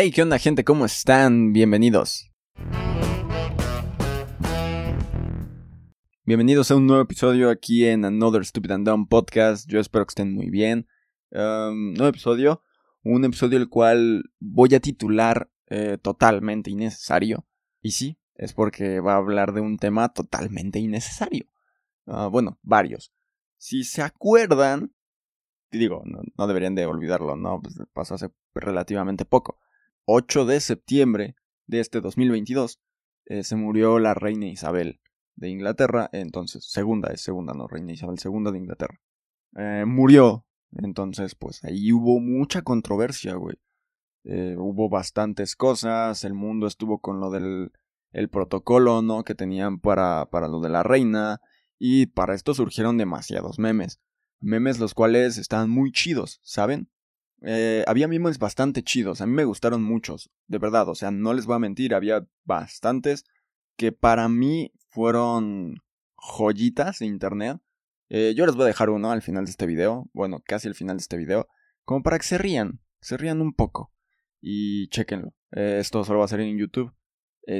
Hey, ¿qué onda gente? ¿Cómo están? Bienvenidos. Bienvenidos a un nuevo episodio aquí en Another Stupid and Dumb Podcast. Yo espero que estén muy bien. Um, nuevo episodio, un episodio el cual voy a titular eh, totalmente innecesario. Y sí, es porque va a hablar de un tema totalmente innecesario. Ah, bueno, varios. Si se acuerdan, digo, no, deberían de olvidarlo, ¿no? Pues pasó hace relativamente poco. 8 de septiembre de este 2022 eh, se murió la reina Isabel de Inglaterra, entonces, segunda, es segunda, no, reina Isabel segunda de Inglaterra. Eh, murió, entonces, pues ahí hubo mucha controversia, güey. Eh, hubo bastantes cosas, el mundo estuvo con lo del el protocolo, ¿no? Que tenían para, para lo de la reina, y para esto surgieron demasiados memes. Memes los cuales estaban muy chidos, ¿saben? Eh, había memes bastante chidos, a mí me gustaron muchos, de verdad, o sea, no les voy a mentir, había bastantes que para mí fueron joyitas de internet. Eh, yo les voy a dejar uno al final de este video, bueno, casi al final de este video, como para que se rían, se rían un poco. Y chequenlo, eh, esto solo va a ser en YouTube.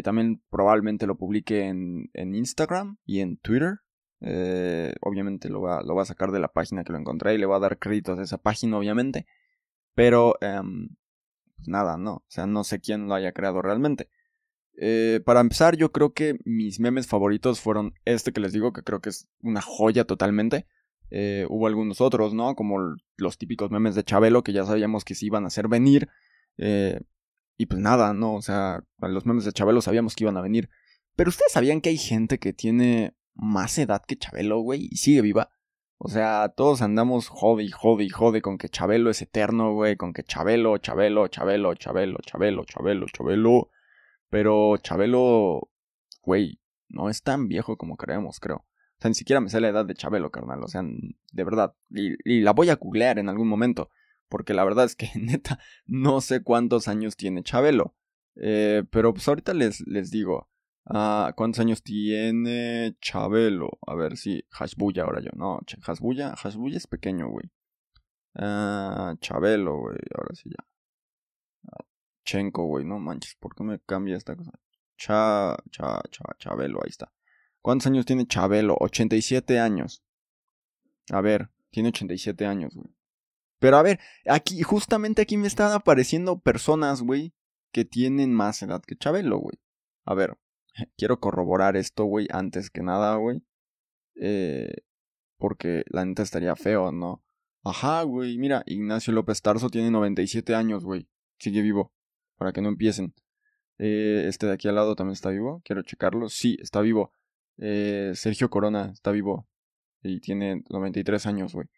también probablemente lo publique en, en Instagram y en Twitter. obviamente lo va, lo va a sacar de la página que lo encontré y le va a dar créditos a esa página, obviamente. Pero, em, pues nada, no. O sea, no sé quién lo haya creado realmente. Eh, para empezar, yo creo que mis memes favoritos fueron este que les digo, que creo que es una joya totalmente. Eh, hubo algunos otros, ¿no? Como los típicos memes de Chabelo, que ya sabíamos que se iban a hacer venir. Eh, y pues nada, ¿no? O sea, los memes de Chabelo sabíamos que iban a venir. Pero ustedes sabían que hay gente que tiene más edad que Chabelo, güey, y sigue viva. O sea, todos andamos jode y jode y jode con que Chabelo es eterno, güey, con que Chabelo, Chabelo, Chabelo, Chabelo, Chabelo, Chabelo, Chabelo. Pero Chabelo, güey, no es tan viejo como creemos, creo. O sea, ni siquiera me sé la edad de Chabelo, carnal. O sea, de verdad. Y, la voy a googlear en algún momento. Porque la verdad es que, neta, no sé cuántos años tiene Chabelo. Eh, pero pues ahorita les, les digo. Ah, ¿Cuántos años tiene Chabelo? A ver si. Hashbuya ahora yo. No, Hashbuya, Hashbuya es pequeño, güey. Ah, Chabelo, güey. Ahora sí ya. Ah, Chenko, güey. No manches, ¿por qué me cambia esta cosa? Cha, cha, cha, Chabelo, ahí está. ¿Cuántos años tiene Chabelo? 87 años. A ver, tiene 87 años, güey. Pero a ver, aquí, justamente aquí me están apareciendo personas, güey, que tienen más edad que Chabelo, güey. A ver, quiero corroborar esto, güey, antes que nada, güey. Eh, porque la neta estaría feo, ¿no? Ajá, güey, mira, Ignacio López Tarso tiene 97 años, güey. Sigue vivo, para que no empiecen. Eh, este de aquí al lado también está vivo, quiero checarlo. Sí, está vivo. Eh, Sergio Corona está vivo. Y tiene 93 años, güey.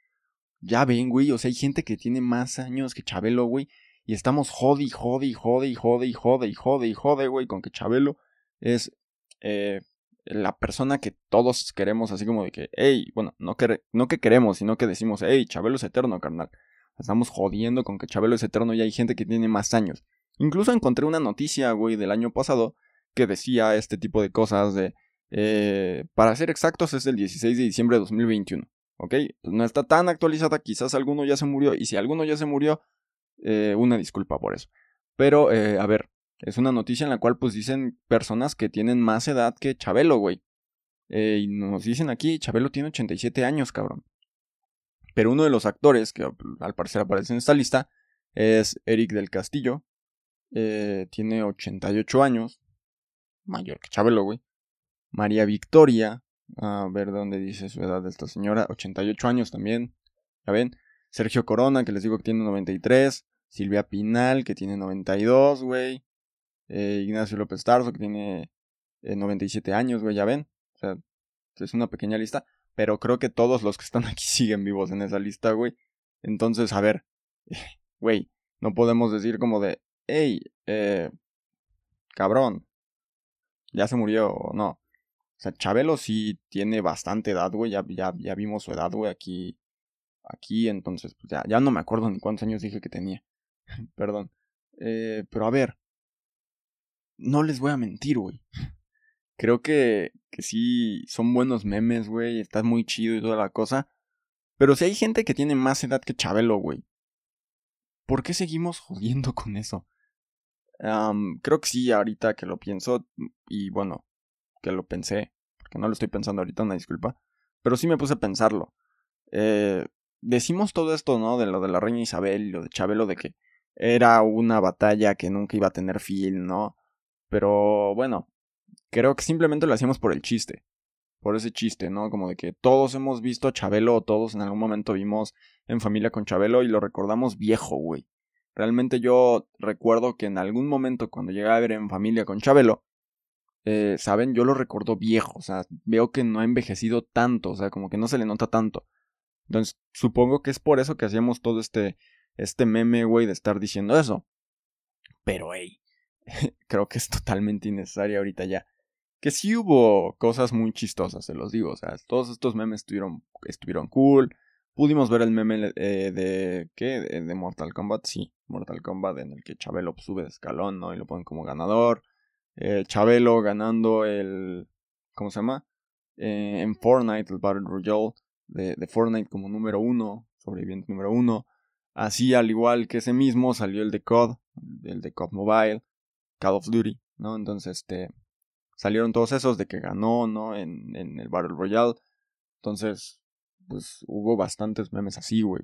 Ya ven, güey, o sea, hay gente que tiene más años que Chabelo, güey. Y estamos jode y jode y jode y jode y jode y jode y jode, güey, con que Chabelo es eh, la persona que todos queremos, así como de que, hey, bueno, no que, no que queremos, sino que decimos, hey, Chabelo es eterno, carnal. Estamos jodiendo con que Chabelo es eterno y hay gente que tiene más años. Incluso encontré una noticia, güey, del año pasado que decía este tipo de cosas de... Eh, para ser exactos es el 16 de diciembre de 2021. ¿Ok? Pues no está tan actualizada, quizás alguno ya se murió. Y si alguno ya se murió, eh, una disculpa por eso. Pero, a ver, es una noticia en la cual pues dicen personas que tienen más edad que Chabelo, güey. Eh, y nos dicen aquí, Chabelo tiene 87 años, cabrón. Pero uno de los actores que al parecer aparece en esta lista es Eric del Castillo. Eh, tiene 88 años. Mayor que Chabelo, güey. María Victoria. A ver dónde dice su edad de esta señora. 88 años también. Ya ven. Sergio Corona, que les digo que tiene 93. Silvia Pinal, que tiene 92, güey. Eh, Ignacio López Tarso, que tiene 97 eh, años, güey, ya ven. O sea, es una pequeña lista. Pero creo que todos los que están aquí siguen vivos en esa lista, güey. Entonces, a ver, güey, no podemos decir como de, hey, eh, cabrón, ya se murió o no. O sea, Chabelo sí tiene bastante edad, güey, ya, ya, ya vimos su edad, güey, aquí, aquí, entonces, pues ya, ya no me acuerdo ni cuántos años dije que tenía. Perdón. Eh, pero a ver, no les voy a mentir, güey. Creo que, que sí son buenos memes, güey. Está muy chido y toda la cosa. Pero si hay gente que tiene más edad que Chabelo, güey. ¿Por qué seguimos jodiendo con eso? creo que sí, ahorita que lo pienso, y bueno, que lo pensé, porque no lo estoy pensando ahorita, una disculpa, pero sí me puse a pensarlo. Eh, decimos todo esto, ¿no? De lo de la reina Isabel y lo de Chabelo, de que era una batalla que nunca iba a tener fin, ¿no? Pero bueno, creo que simplemente lo hacíamos por el chiste. Por ese chiste, ¿no? Como de que todos hemos visto a Chabelo o todos en algún momento vimos en familia con Chabelo y lo recordamos viejo, güey. Realmente yo recuerdo que en algún momento cuando llegué a ver en familia con Chabelo, eh, ¿saben? Yo lo recuerdo viejo, o sea, veo que no ha envejecido tanto, o sea, como que no se le nota tanto. Entonces, supongo que es por eso que hacíamos todo este, este meme, güey, de estar diciendo eso. Pero, hey, creo que es totalmente innecesario ahorita ya. Que sí hubo cosas muy chistosas, se los digo, o sea, todos estos memes estuvieron, estuvieron cool. Pudimos ver el meme eh, de, ¿qué? De, Mortal Kombat, sí, Mortal Kombat, en el que Chabelo sube de escalón, ¿no? Y lo ponen como ganador. Eh, Chabelo ganando el, ¿cómo se llama? Eh, en Fortnite, el Battle Royale de, Fortnite como número uno, sobreviviente número uno. Así, al igual que ese mismo, salió el de COD, el de COD Mobile, Call of Duty, ¿no? Entonces, este, salieron todos esos de que ganó, ¿no? En, en el Battle Royale. Entonces, pues hubo bastantes memes así, güey.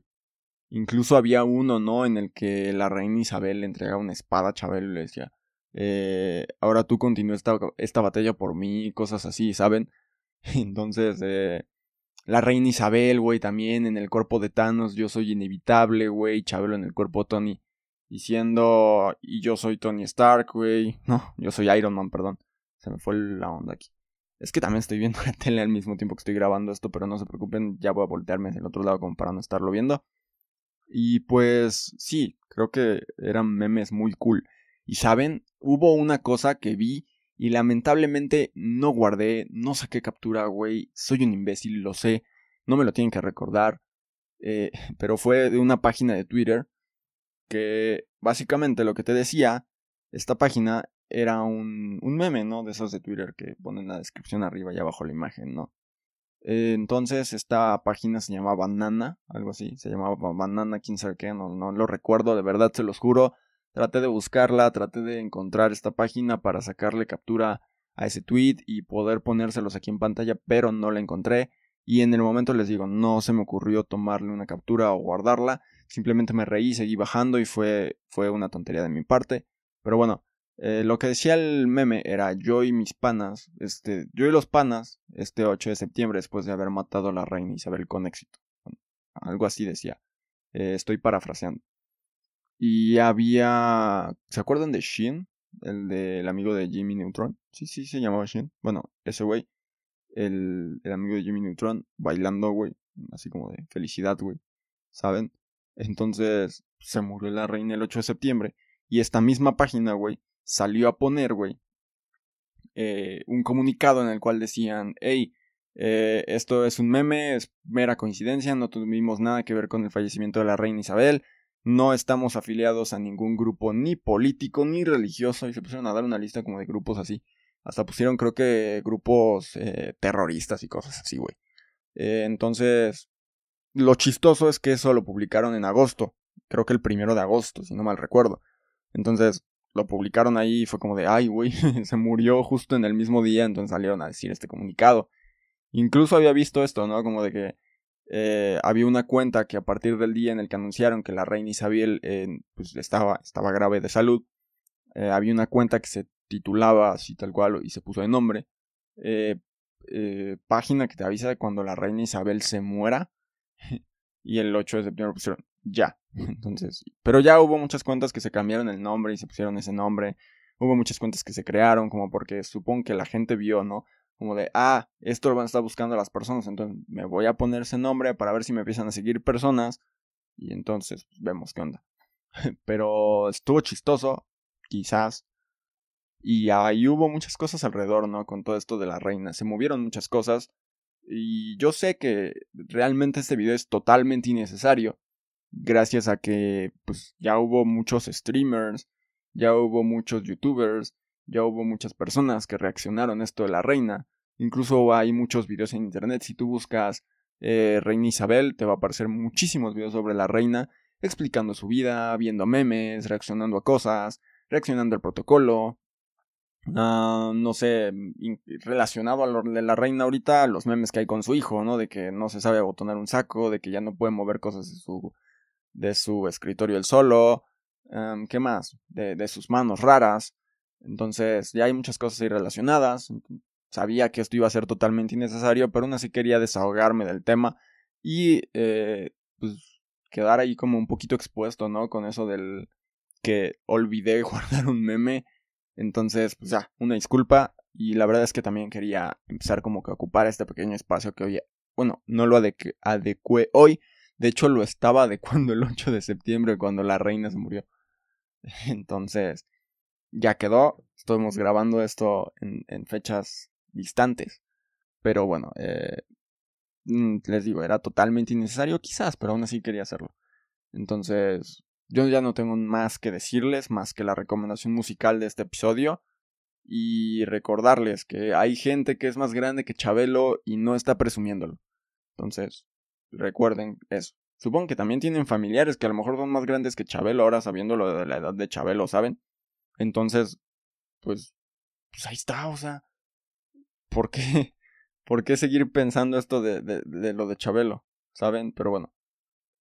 Incluso había uno, ¿no? En el que la reina Isabel le entregaba una espada a Chabelo y le decía, eh, ahora tú continúa esta, esta batalla por mí, cosas así, ¿saben? Entonces, eh, la reina Isabel, güey, también en el cuerpo de Thanos, yo soy inevitable, güey, Chabelo en el cuerpo de Tony, diciendo, y yo soy Tony Stark, güey, no, yo soy Iron Man, perdón, se me fue la onda aquí. Es que también estoy viendo la tele al mismo tiempo que estoy grabando esto, pero no se preocupen, ya voy a voltearme hacia el otro lado como para no estarlo viendo. Y pues sí, creo que eran memes muy cool. Y saben, hubo una cosa que vi y lamentablemente no guardé, no saqué captura, güey. Soy un imbécil, lo sé. No me lo tienen que recordar. Eh, pero fue de una página de Twitter que básicamente lo que te decía, esta página era un, un meme, ¿no? De esos de Twitter que ponen la descripción arriba y abajo la imagen, ¿no? Eh, entonces esta página se llamaba Banana, algo así, se llamaba Banana, quién sabe qué, no, no lo recuerdo, de verdad se los juro. Traté de buscarla, traté de encontrar esta página para sacarle captura a ese tweet y poder ponérselos aquí en pantalla, pero no la encontré. Y en el momento les digo, no se me ocurrió tomarle una captura o guardarla. Simplemente me reí, seguí bajando y fue, fue una tontería de mi parte. Pero bueno, eh, lo que decía el meme era yo y mis panas, este, yo y los panas, este 8 de septiembre, después de haber matado a la reina Isabel con éxito. algo así decía. Eh, estoy parafraseando. Y había. ¿Se acuerdan de Shin? El del amigo de Jimmy Neutron. Sí, sí, se llamaba Shin. Bueno, ese güey. El, amigo de Jimmy Neutron bailando, güey. Así como de felicidad, güey. ¿Saben? Entonces se murió la reina el 8 de septiembre. Y esta misma página, güey, salió a poner, güey, eh, un comunicado en el cual decían, hey, eh, esto es un meme, es mera coincidencia, no tuvimos nada que ver con el fallecimiento de la reina Isabel, no estamos afiliados a ningún grupo ni político ni religioso. Y se pusieron a dar una lista como de grupos así. Hasta pusieron creo que grupos eh, terroristas y cosas así, güey. Eh, entonces, lo chistoso es que eso lo publicaron en agosto. Creo que el primero de agosto, si no mal recuerdo. Entonces, lo publicaron ahí y fue como de, ay, güey, se murió justo en el mismo día. Entonces salieron a decir este comunicado. Incluso había visto esto, ¿no? Como de que eh, había una cuenta que a partir del día en el que anunciaron que la reina Isabel pues estaba, estaba grave de salud, había una cuenta que se titulaba así tal cual y se puso de nombre, eh, página que te avisa de cuando la reina Isabel se muera y el 8 de septiembre pusieron ya. Entonces, pero ya hubo muchas cuentas que se cambiaron el nombre y se pusieron ese nombre. Hubo muchas cuentas que se crearon como porque supongo que la gente vio, ¿no? como de, ah, esto lo van a estar buscando las personas, entonces me voy a poner ese nombre para ver si me empiezan a seguir personas y entonces pues, vemos qué onda. Pero estuvo chistoso, quizás. Y ahí hubo muchas cosas alrededor, ¿no? Con todo esto de la reina. Se movieron muchas cosas. Y yo sé que realmente este video es totalmente innecesario. Gracias a que pues ya hubo muchos streamers, ya hubo muchos youtubers, ya hubo muchas personas que reaccionaron a esto de la reina. Incluso hay muchos videos en internet. Si tú buscas eh, Reina Isabel, te va a aparecer muchísimos videos sobre la reina, explicando su vida, viendo memes, reaccionando a cosas. reaccionando al protocolo. Ah, no sé, relacionado a lo de la reina ahorita, los memes que hay con su hijo, ¿no? De que no se sabe abotonar un saco, de que ya no puede mover cosas de su, de su escritorio él solo. ¿Qué más? De, de sus manos raras. Entonces, ya hay muchas cosas ahí relacionadas. Sabía que esto iba a ser totalmente innecesario, pero aún así quería desahogarme del tema y eh, pues quedar ahí como un poquito expuesto, ¿no? Con eso del que olvidé guardar un meme. Entonces, pues ya, una disculpa. Y la verdad es que también quería empezar como que a ocupar este pequeño espacio que hoy, bueno, no lo adecué hoy. De hecho, lo estaba adecuando el 8 de septiembre cuando la reina se murió. Entonces, ya quedó. Estamos grabando esto en, fechas distantes. Pero bueno, eh, mm, les digo, era totalmente innecesario quizás, pero aún así quería hacerlo. Entonces, yo ya no tengo más que decirles, más que la recomendación musical de este episodio. Y recordarles que hay gente que es más grande que Chabelo y no está presumiéndolo. Entonces, recuerden eso. Supongo que también tienen familiares que a lo mejor son más grandes que Chabelo ahora sabiendo lo de la edad de Chabelo, ¿saben? Entonces, pues, pues ahí está, o sea, ¿por qué? ¿Por qué seguir pensando esto de, de, de lo de Chabelo? ¿Saben? Pero bueno,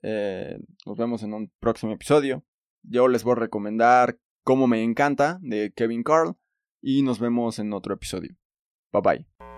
eh, nos vemos en un próximo episodio. Yo les voy a recomendar Cómo me encanta de Kevin Carl y nos vemos en otro episodio. Bye bye.